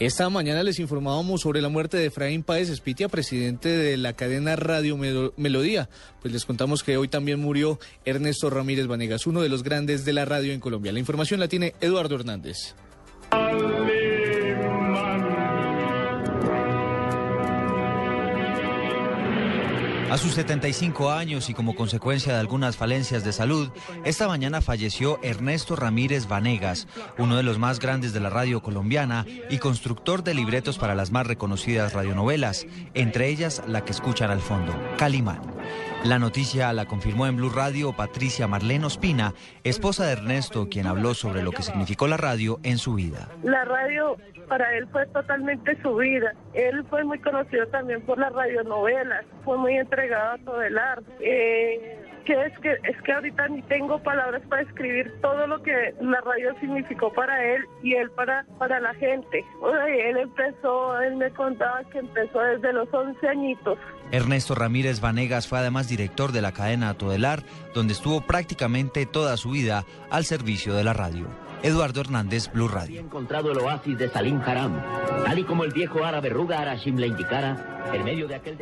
Esta mañana les informábamos sobre la muerte de Efraín Páez Espitia, presidente de la cadena Radio Melodía. Pues les contamos que hoy también murió Ernesto Ramírez Vanegas, uno de los grandes de la radio en Colombia. La información la tiene Eduardo Hernández. A sus 75 años y como consecuencia de algunas falencias de salud, esta mañana falleció Ernesto Ramírez Vanegas, uno de los más grandes de la radio colombiana y constructor de libretos para las más reconocidas radionovelas, entre ellas la que escuchan al fondo, Calimán. La noticia la confirmó en Blue Radio Patricia Marlene Ospina, esposa de Ernesto, quien habló sobre lo que significó la radio en su vida. La radio para él fue totalmente su vida. Él fue muy conocido también por las radionovelas, fue muy entregado a todo el arte. Eh, que es que es que ahorita ni tengo palabras para escribir todo lo que la radio significó para él y él para para la gente. él empezó, él me contaba que empezó desde los 11 añitos. Ernesto Ramírez Vanegas fue además director de la cadena Todelar, donde estuvo prácticamente toda su vida al servicio de la radio. Eduardo Hernández, Blue Radio. encontrado el oasis de Salim Haram, tal y como el viejo árabe Ruga Arashim le indicara, en medio de aquel